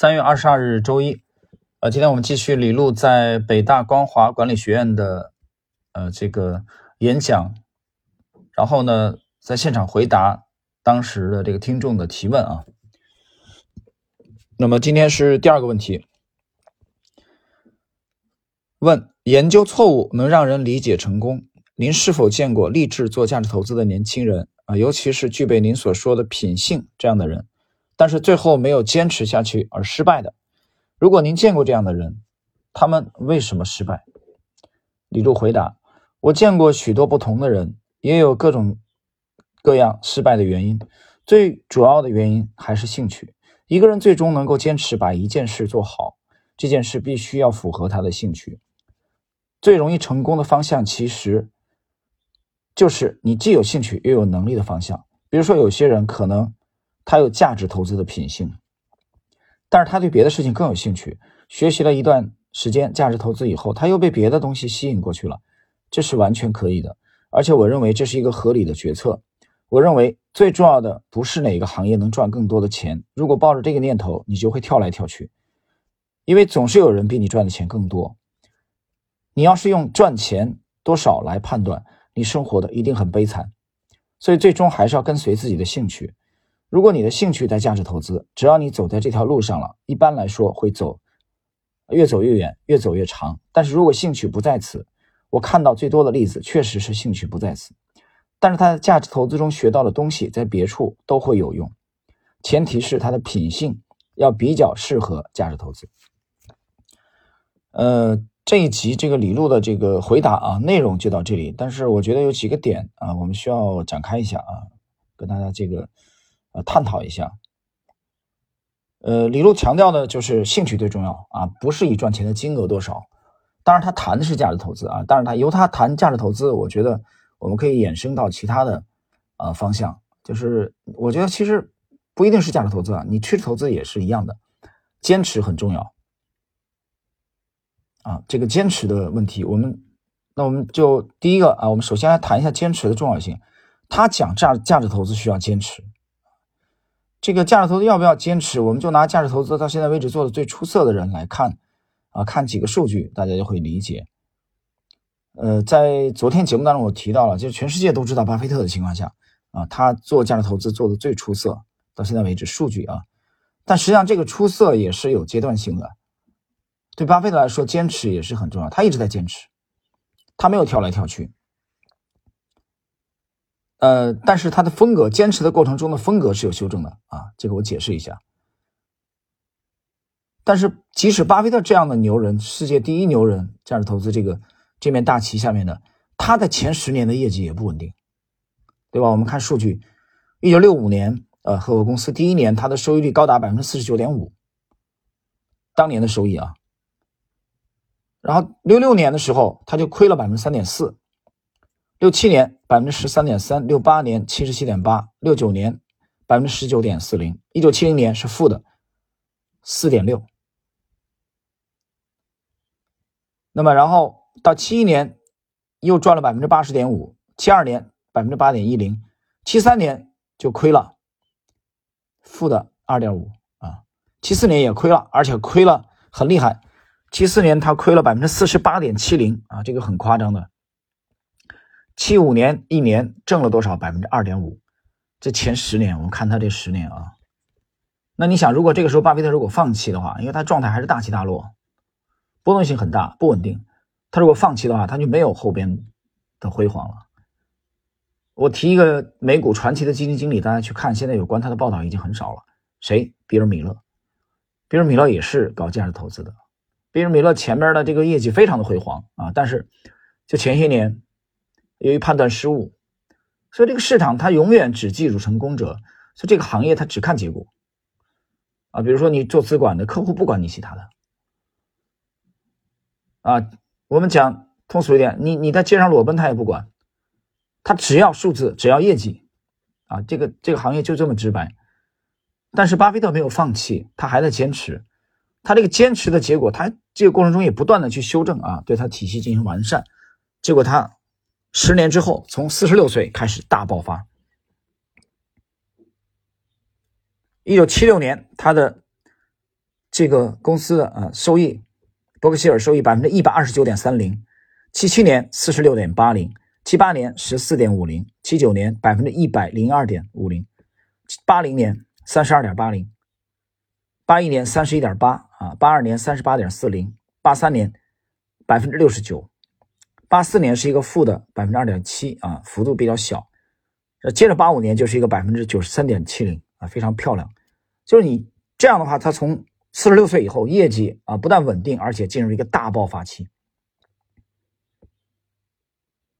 三月二十二日周一，呃，今天我们继续李璐在北大光华管理学院的呃这个演讲，然后呢，在现场回答当时的这个听众的提问啊。那么今天是第二个问题，问研究错误能让人理解成功？您是否见过立志做价值投资的年轻人啊？尤其是具备您所说的品性这样的人？但是最后没有坚持下去而失败的，如果您见过这样的人，他们为什么失败？李璐回答：我见过许多不同的人，也有各种各样失败的原因。最主要的原因还是兴趣。一个人最终能够坚持把一件事做好，这件事必须要符合他的兴趣。最容易成功的方向，其实就是你既有兴趣又有能力的方向。比如说，有些人可能。他有价值投资的品性，但是他对别的事情更有兴趣。学习了一段时间价值投资以后，他又被别的东西吸引过去了，这是完全可以的。而且我认为这是一个合理的决策。我认为最重要的不是哪个行业能赚更多的钱。如果抱着这个念头，你就会跳来跳去，因为总是有人比你赚的钱更多。你要是用赚钱多少来判断，你生活的一定很悲惨。所以最终还是要跟随自己的兴趣。如果你的兴趣在价值投资，只要你走在这条路上了，一般来说会走，越走越远，越走越长。但是如果兴趣不在此，我看到最多的例子确实是兴趣不在此，但是他在价值投资中学到的东西在别处都会有用，前提是他的品性要比较适合价值投资。呃，这一集这个李璐的这个回答啊，内容就到这里，但是我觉得有几个点啊，我们需要展开一下啊，跟大家这个。呃，探讨一下。呃，李璐强调的就是兴趣最重要啊，不是以赚钱的金额多少。当然，他谈的是价值投资啊，但是他由他谈价值投资，我觉得我们可以衍生到其他的呃方向。就是我觉得其实不一定是价值投资啊，你趋势投资也是一样的，坚持很重要啊。这个坚持的问题，我们那我们就第一个啊，我们首先来谈一下坚持的重要性。他讲价价值投资需要坚持。这个价值投资要不要坚持？我们就拿价值投资到现在为止做的最出色的人来看，啊，看几个数据，大家就会理解。呃，在昨天节目当中我提到了，就是全世界都知道巴菲特的情况下，啊，他做价值投资做的最出色，到现在为止数据啊，但实际上这个出色也是有阶段性的。对巴菲特来说，坚持也是很重要，他一直在坚持，他没有跳来跳去。呃，但是他的风格，坚持的过程中的风格是有修正的啊，这个我解释一下。但是即使巴菲特这样的牛人，世界第一牛人，价值投资这个这面大旗下面的，他的前十年的业绩也不稳定，对吧？我们看数据，一九六五年，呃，合伙公司第一年他的收益率高达百分之四十九点五，当年的收益啊。然后六六年的时候，他就亏了百分之三点四。六七年百分之十三点三，六八年七十七点八，六九年百分之十九点四零，一九七零年是负的四点六。那么，然后到七一年又赚了百分之八十点五，七二年百分之八点一零，七三年就亏了负的二点五啊，七四年也亏了，而且亏了很厉害，七四年他亏了百分之四十八点七零啊，这个很夸张的。七五年一年挣了多少？百分之二点五。这前十年，我们看他这十年啊。那你想，如果这个时候巴菲特如果放弃的话，因为他状态还是大起大落，波动性很大，不稳定。他如果放弃的话，他就没有后边的辉煌了。我提一个美股传奇的基金经理，大家去看，现在有关他的报道已经很少了。谁？比尔·米勒。比尔·米勒也是搞价值投资的。比尔·米勒前面的这个业绩非常的辉煌啊，但是就前些年。由于判断失误，所以这个市场它永远只记住成功者，所以这个行业它只看结果啊。比如说你做资管的客户不管你其他的啊，我们讲通俗一点，你你在街上裸奔他也不管，他只要数字，只要业绩啊。这个这个行业就这么直白。但是巴菲特没有放弃，他还在坚持，他这个坚持的结果，他这个过程中也不断的去修正啊，对他体系进行完善，结果他。十年之后，从四十六岁开始大爆发。一九七六年，他的这个公司的啊收益，伯克希尔收益百分之一百二十九点三零，七七年四十六点八零，七八年十四点五零，七九年百分之一百零二点五零，八零年三十二点八零，八一年三十一点八啊，八二年三十八点四零，八三年百分之六十九，八四年是一个负的百分之二点七啊，幅度比较小。呃，接着八五年就是一个百分之九十三点七零啊，非常漂亮。就是你这样的话，他从四十六岁以后，业绩啊不但稳定，而且进入一个大爆发期。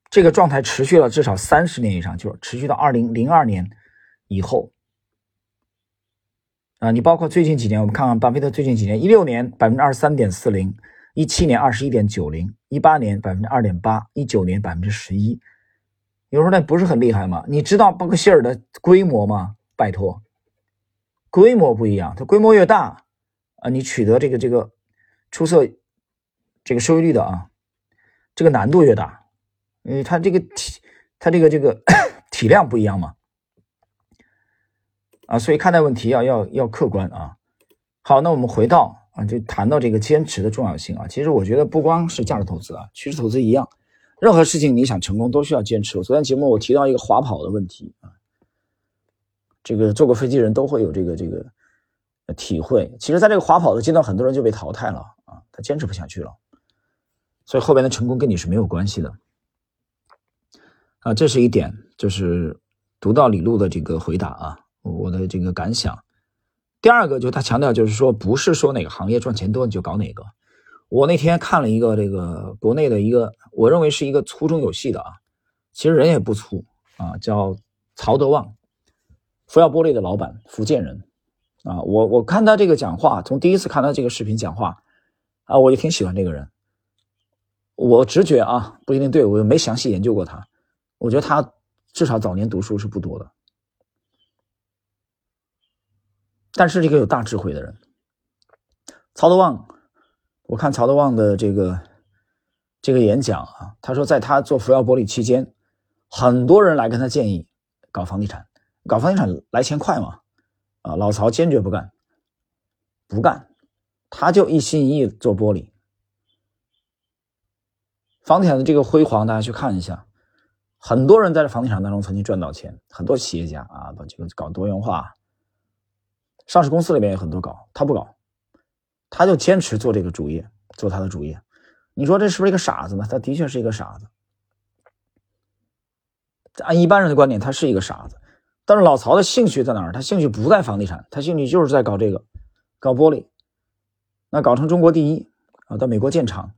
这个状态持续了至少三十年以上，就是持续到二零零二年以后。啊，你包括最近几年，我们看看巴菲特最近几年：一六年百分之二十三点四零，一七年二十一点九零，一八年百分之二点八，一九年百分之十一。有时候那不是很厉害吗？你知道伯克希尔的规模吗？拜托，规模不一样，它规模越大啊，你取得这个这个出色这个收益率的啊，这个难度越大，因为它这个体它这个这个 体量不一样嘛，啊，所以看待问题要要要客观啊。好，那我们回到啊，就谈到这个坚持的重要性啊。其实我觉得不光是价值投资啊，趋势投资一样。任何事情你想成功都需要坚持。我昨天节目我提到一个滑跑的问题啊，这个坐过飞机人都会有这个这个体会。其实，在这个滑跑的阶段，很多人就被淘汰了啊，他坚持不下去了，所以后边的成功跟你是没有关系的啊。这是一点，就是读到李路的这个回答啊，我的这个感想。第二个，就是他强调，就是说，不是说哪个行业赚钱多你就搞哪个。我那天看了一个这个国内的一个，我认为是一个粗中有细的啊，其实人也不粗啊，叫曹德旺，福耀玻璃的老板，福建人啊。我我看他这个讲话，从第一次看他这个视频讲话啊，我就挺喜欢这个人。我直觉啊，不一定对，我又没详细研究过他。我觉得他至少早年读书是不多的，但是这个有大智慧的人，曹德旺。我看曹德旺的这个这个演讲啊，他说在他做福耀玻璃期间，很多人来跟他建议搞房地产，搞房地产来钱快嘛，啊，老曹坚决不干，不干，他就一心一意做玻璃。房地产的这个辉煌，大家去看一下，很多人在这房地产当中曾经赚到钱，很多企业家啊，把这个搞多元化，上市公司里面也很多搞，他不搞。他就坚持做这个主业，做他的主业。你说这是不是一个傻子呢？他的确是一个傻子。按一般人的观点，他是一个傻子。但是老曹的兴趣在哪儿？他兴趣不在房地产，他兴趣就是在搞这个，搞玻璃。那搞成中国第一啊，到美国建厂，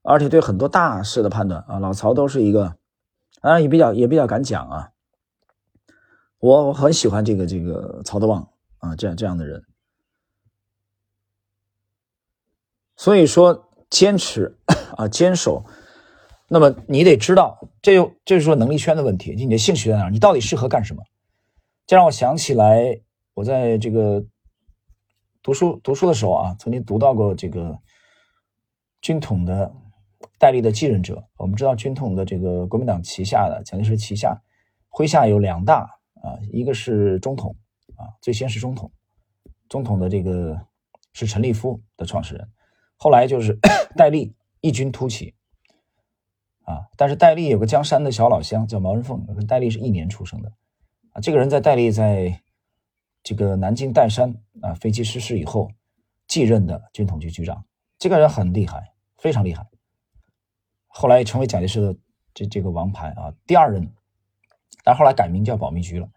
而且对很多大事的判断啊，老曹都是一个，当然也比较也比较敢讲啊。我很喜欢这个这个曹德旺啊，这样这样的人。所以说，坚持啊，坚守。那么你得知道，这就这是说能力圈的问题。你的兴趣在哪？你到底适合干什么？这让我想起来，我在这个读书读书的时候啊，曾经读到过这个军统的戴笠的继任者。我们知道，军统的这个国民党旗下的蒋介石旗下麾下有两大啊，一个是中统啊，最先是中统，中统的这个是陈立夫的创始人。后来就是 戴笠异军突起，啊，但是戴笠有个江山的小老乡叫毛人凤，跟戴笠是一年出生的，啊，这个人在戴笠在这个南京岱山啊飞机失事以后继任的军统局局长，这个人很厉害，非常厉害，后来成为蒋介石的这这个王牌啊，第二任，但后来改名叫保密局了。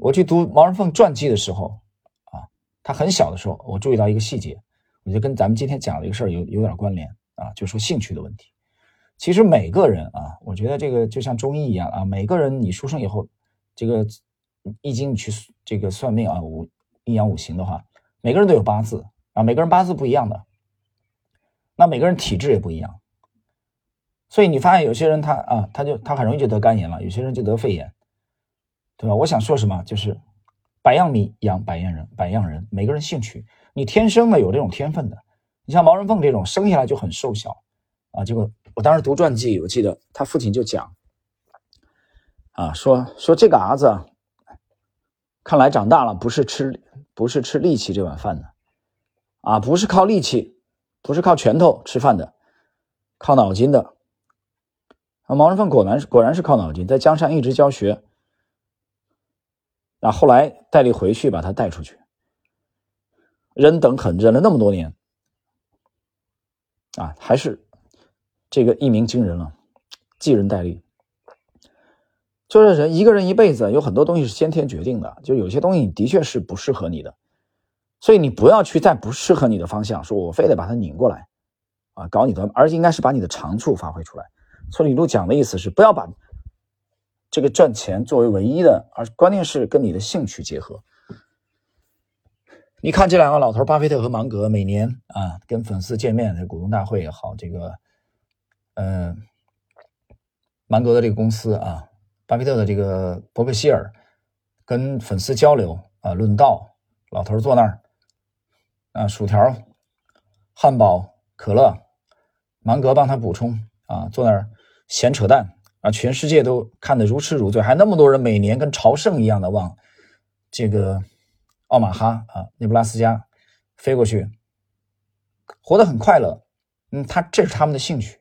我去读毛人凤传记的时候，啊，他很小的时候，我注意到一个细节。我就跟咱们今天讲的一个事儿有有点关联啊，就说兴趣的问题。其实每个人啊，我觉得这个就像中医一样啊，每个人你出生以后，这个易经你去这个算命啊，五阴阳五行的话，每个人都有八字啊，每个人八字不一样的，那每个人体质也不一样，所以你发现有些人他啊，他就他很容易就得肝炎了，有些人就得肺炎，对吧？我想说什么，就是百样米养百样人，百样人，每个人兴趣。你天生的有这种天分的，你像毛人凤这种生下来就很瘦小，啊，结果我当时读传记，我记得他父亲就讲，啊，说说这个儿子，看来长大了不是吃不是吃力气这碗饭的，啊，不是靠力气，不是靠拳头吃饭的，靠脑筋的。啊，毛人凤果然果然是靠脑筋，在江山一直教学。那后来戴笠回去把他带出去，忍等狠忍了那么多年，啊，还是这个一鸣惊人了，继任戴笠。就是人一个人一辈子有很多东西是先天决定的，就有些东西的确是不适合你的，所以你不要去在不适合你的方向说，我非得把它拧过来，啊，搞你的，而应该是把你的长处发挥出来。所以李路讲的意思是，不要把这个赚钱作为唯一的，而关键是跟你的兴趣结合。你看这两个老头，巴菲特和芒格，每年啊跟粉丝见面，这股东大会也好，这个，嗯，芒格的这个公司啊。巴菲特的这个伯克希尔跟粉丝交流啊，论道，老头坐那儿啊，薯条、汉堡、可乐，芒格帮他补充啊，坐那儿闲扯淡啊，全世界都看得如痴如醉，还那么多人每年跟朝圣一样的往这个奥马哈啊，内布拉斯加飞过去，活得很快乐。嗯，他这是他们的兴趣，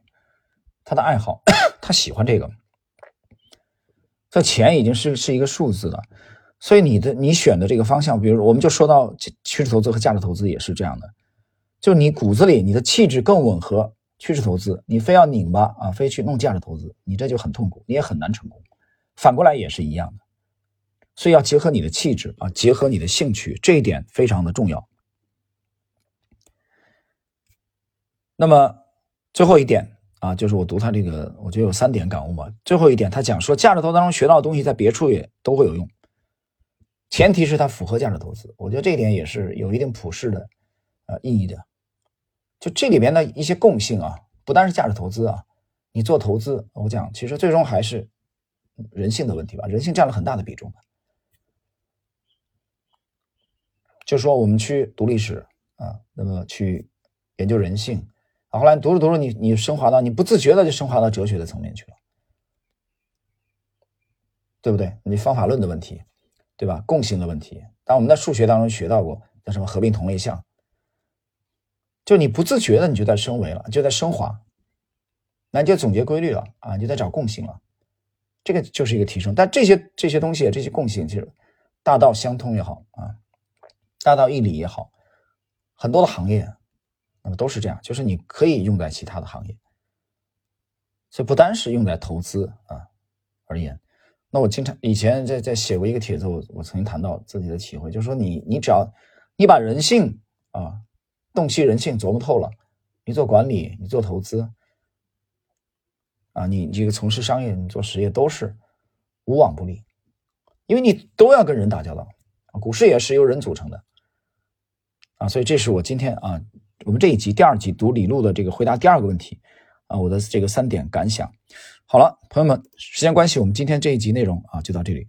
他的爱好，他喜欢这个。这钱已经是是一个数字了，所以你的你选的这个方向，比如我们就说到趋势投资和价值投资也是这样的，就你骨子里你的气质更吻合趋势投资，你非要拧巴啊，非去弄价值投资，你这就很痛苦，你也很难成功。反过来也是一样的，所以要结合你的气质啊，结合你的兴趣，这一点非常的重要。那么最后一点。啊，就是我读他这个，我觉得有三点感悟吧。最后一点，他讲说价值投资当中学到的东西，在别处也都会有用，前提是它符合价值投资。我觉得这一点也是有一定普世的呃意义的。就这里边的一些共性啊，不单是价值投资啊，你做投资，我讲其实最终还是人性的问题吧，人性占了很大的比重的。就说我们去读历史啊，那么去研究人性。啊后来读着读着，你你升华到你不自觉的就升华到哲学的层面去了，对不对？你方法论的问题，对吧？共性的问题，当我们在数学当中学到过，叫什么合并同类项？就你不自觉的你就在升维了，就在升华，那你就总结规律了啊，你就在找共性了，这个就是一个提升。但这些这些东西，这些共性，其实大道相通也好啊，大道一理也好，很多的行业。那么都是这样，就是你可以用在其他的行业，所以不单是用在投资啊而言。那我经常以前在在写过一个帖子，我我曾经谈到自己的体会，就是说你你只要你把人性啊洞悉人性琢磨透了，你做管理，你做投资啊，你这个从事商业，你做实业都是无往不利，因为你都要跟人打交道啊，股市也是由人组成的啊，所以这是我今天啊。我们这一集第二集读李路的这个回答第二个问题啊，我的这个三点感想。好了，朋友们，时间关系，我们今天这一集内容啊就到这里。